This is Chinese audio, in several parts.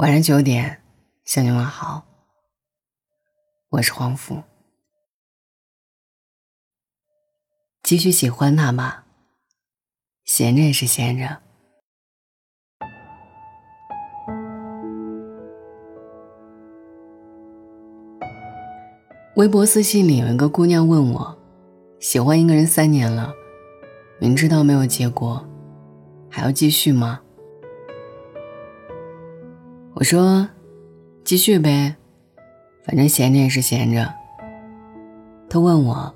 晚上九点，向你问好。我是黄甫，继续喜欢他吧。闲着也是闲着。微博私信里有一个姑娘问我，喜欢一个人三年了，明知道没有结果，还要继续吗？我说：“继续呗，反正闲着也是闲着。”他问我：“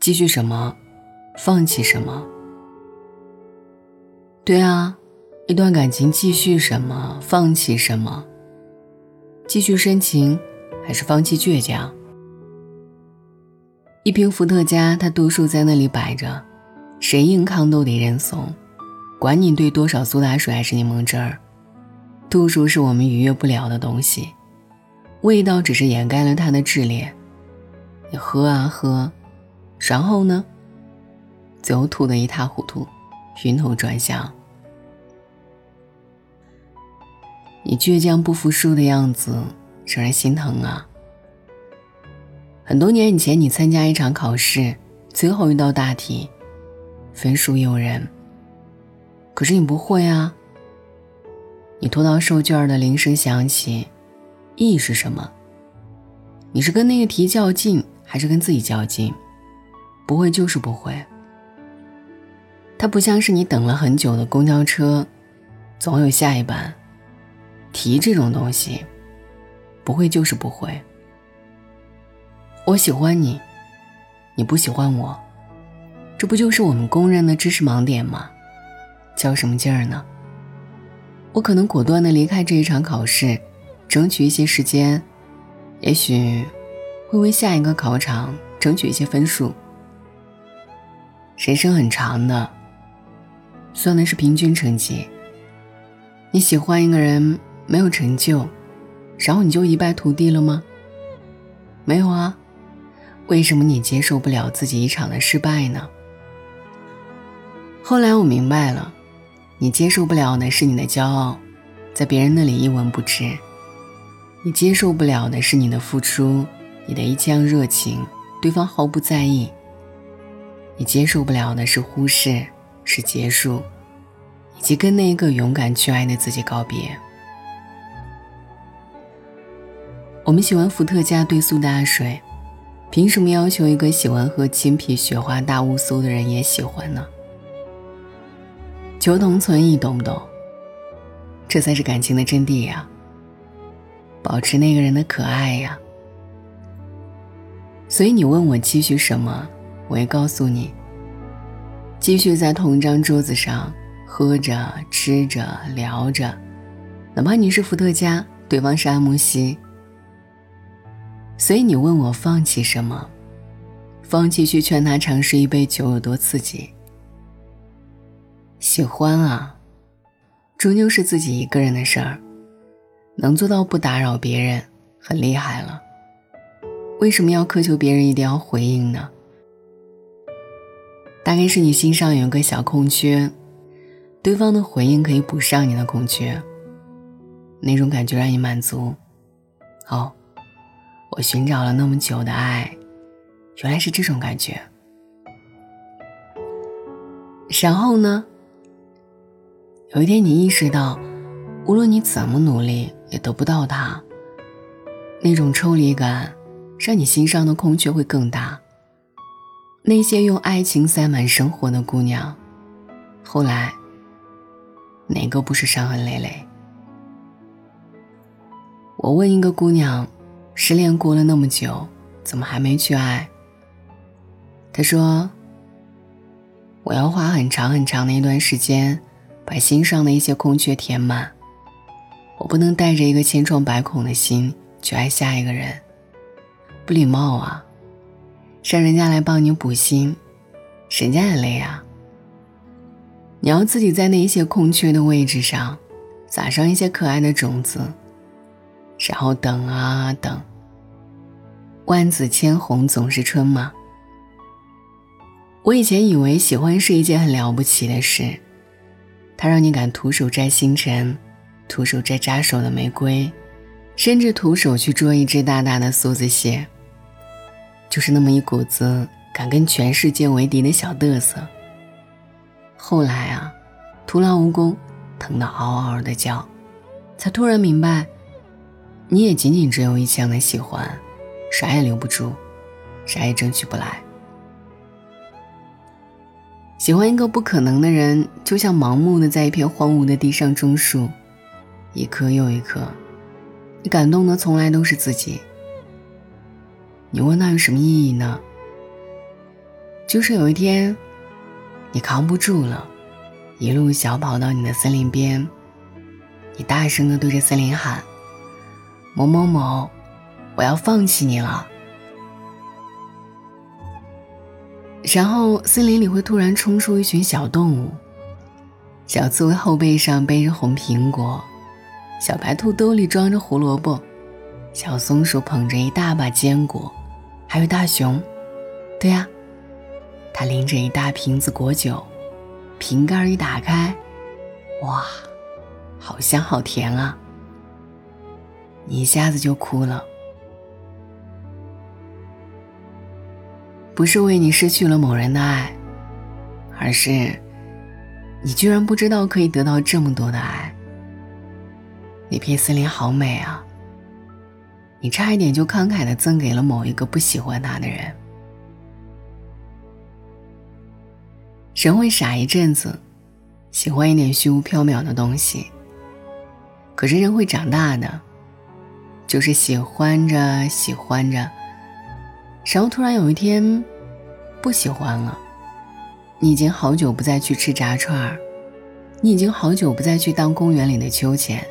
继续什么？放弃什么？”对啊，一段感情继续什么？放弃什么？继续深情，还是放弃倔强？一瓶伏特加，它度数在那里摆着，谁硬抗都得认怂，管你兑多少苏打水还是柠檬汁儿。度数是我们逾越不了的东西，味道只是掩盖了它的炽烈。你喝啊喝，然后呢？最后吐得一塌糊涂，晕头转向。你倔强不服输的样子，让人心疼啊。很多年以前，你参加一场考试，最后一道大题，分数诱人，可是你不会啊。你拖到收卷的铃声响起，意义是什么？你是跟那个题较劲，还是跟自己较劲？不会就是不会。它不像是你等了很久的公交车，总有下一班。题这种东西，不会就是不会。我喜欢你，你不喜欢我，这不就是我们公认的知识盲点吗？较什么劲儿呢？我可能果断的离开这一场考试，争取一些时间，也许会为下一个考场争取一些分数。人生很长的，算的是平均成绩。你喜欢一个人没有成就，然后你就一败涂地了吗？没有啊，为什么你接受不了自己一场的失败呢？后来我明白了。你接受不了的是你的骄傲，在别人那里一文不值；你接受不了的是你的付出，你的一腔热情，对方毫不在意；你接受不了的是忽视，是结束，以及跟那一个勇敢去爱的自己告别。我们喜欢伏特加兑苏打水，凭什么要求一个喜欢喝青啤雪花大乌苏的人也喜欢呢？求同存异，懂不懂？这才是感情的真谛呀！保持那个人的可爱呀。所以你问我继续什么，我也告诉你：继续在同一张桌子上喝着、吃着、聊着，哪怕你是伏特加，对方是阿木西。所以你问我放弃什么？放弃去劝他尝试一杯酒有多刺激？喜欢啊，终究是自己一个人的事儿，能做到不打扰别人，很厉害了。为什么要苛求别人一定要回应呢？大概是你心上有个小空缺，对方的回应可以补上你的空缺，那种感觉让你满足。哦，我寻找了那么久的爱，原来是这种感觉。然后呢？有一天，你意识到，无论你怎么努力，也得不到他。那种抽离感，让你心上的空缺会更大。那些用爱情塞满生活的姑娘，后来，哪个不是伤痕累累？我问一个姑娘，失恋过了那么久，怎么还没去爱？她说：“我要花很长很长的一段时间。”把心上的一些空缺填满，我不能带着一个千疮百孔的心去爱下一个人，不礼貌啊！让人家来帮你补心，人家也累啊。你要自己在那一些空缺的位置上，撒上一些可爱的种子，然后等啊等。万紫千红总是春嘛。我以前以为喜欢是一件很了不起的事。他让你敢徒手摘星辰，徒手摘扎手的玫瑰，甚至徒手去捉一只大大的梭子蟹，就是那么一股子敢跟全世界为敌的小嘚瑟。后来啊，徒劳无功，疼得嗷嗷的叫，才突然明白，你也仅仅只有一腔的喜欢，啥也留不住，啥也争取不来。喜欢一个不可能的人，就像盲目的在一片荒芜的地上种树，一棵又一棵，你感动的从来都是自己。你问那有什么意义呢？就是有一天，你扛不住了，一路小跑到你的森林边，你大声的对着森林喊：“某某某，我要放弃你了。”然后，森林里会突然冲出一群小动物。小刺猬后背上背着红苹果，小白兔兜里装着胡萝卜，小松鼠捧着一大把坚果，还有大熊。对呀，他拎着一大瓶子果酒，瓶盖一打开，哇，好香好甜啊！你一下子就哭了。不是为你失去了某人的爱，而是你居然不知道可以得到这么多的爱。那片森林好美啊！你差一点就慷慨的赠给了某一个不喜欢他的人。人会傻一阵子，喜欢一点虚无缥缈的东西。可是人会长大的，就是喜欢着喜欢着。然后突然有一天，不喜欢了。你已经好久不再去吃炸串儿，你已经好久不再去荡公园里的秋千，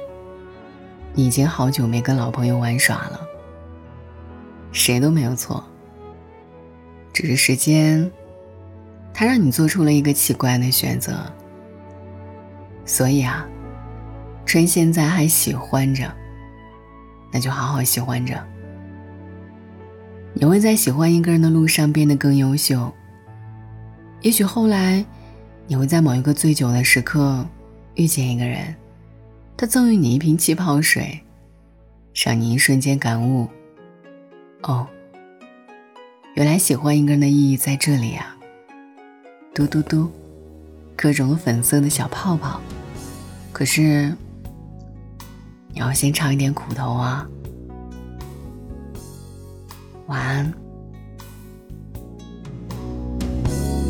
你已经好久没跟老朋友玩耍了。谁都没有错，只是时间，它让你做出了一个奇怪的选择。所以啊，趁现在还喜欢着，那就好好喜欢着。你会在喜欢一个人的路上变得更优秀。也许后来，你会在某一个醉酒的时刻遇见一个人，他赠予你一瓶气泡水，让你一瞬间感悟：哦，原来喜欢一个人的意义在这里啊！嘟嘟嘟，各种粉色的小泡泡。可是，你要先尝一点苦头啊！晚安。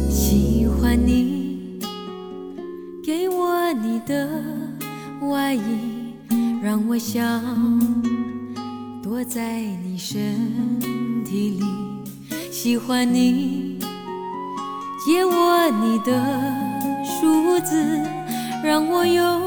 喜欢你给我你的外衣，让我想躲在你身体里。喜欢你借我你的梳子，让我用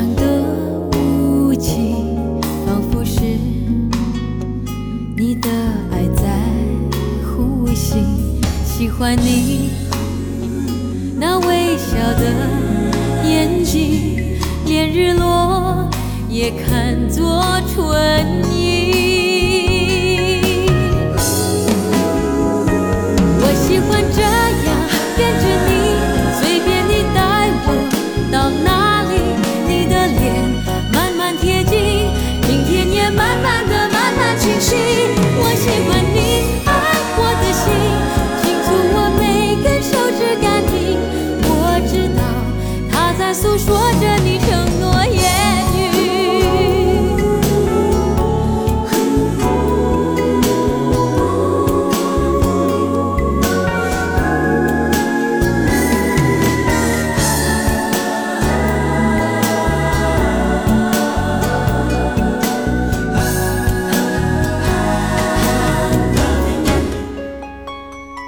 上的雾气，仿佛是你的爱在呼吸。喜欢你那微笑的眼睛，连日落也看作春。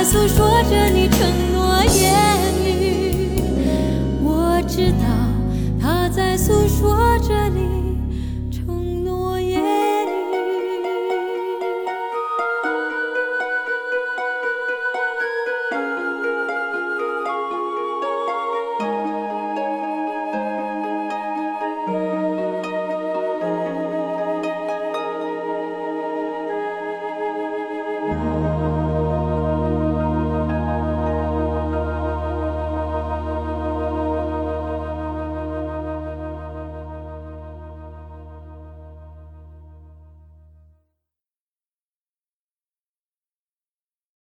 在诉说着你承诺言语，我知道它在诉说着你。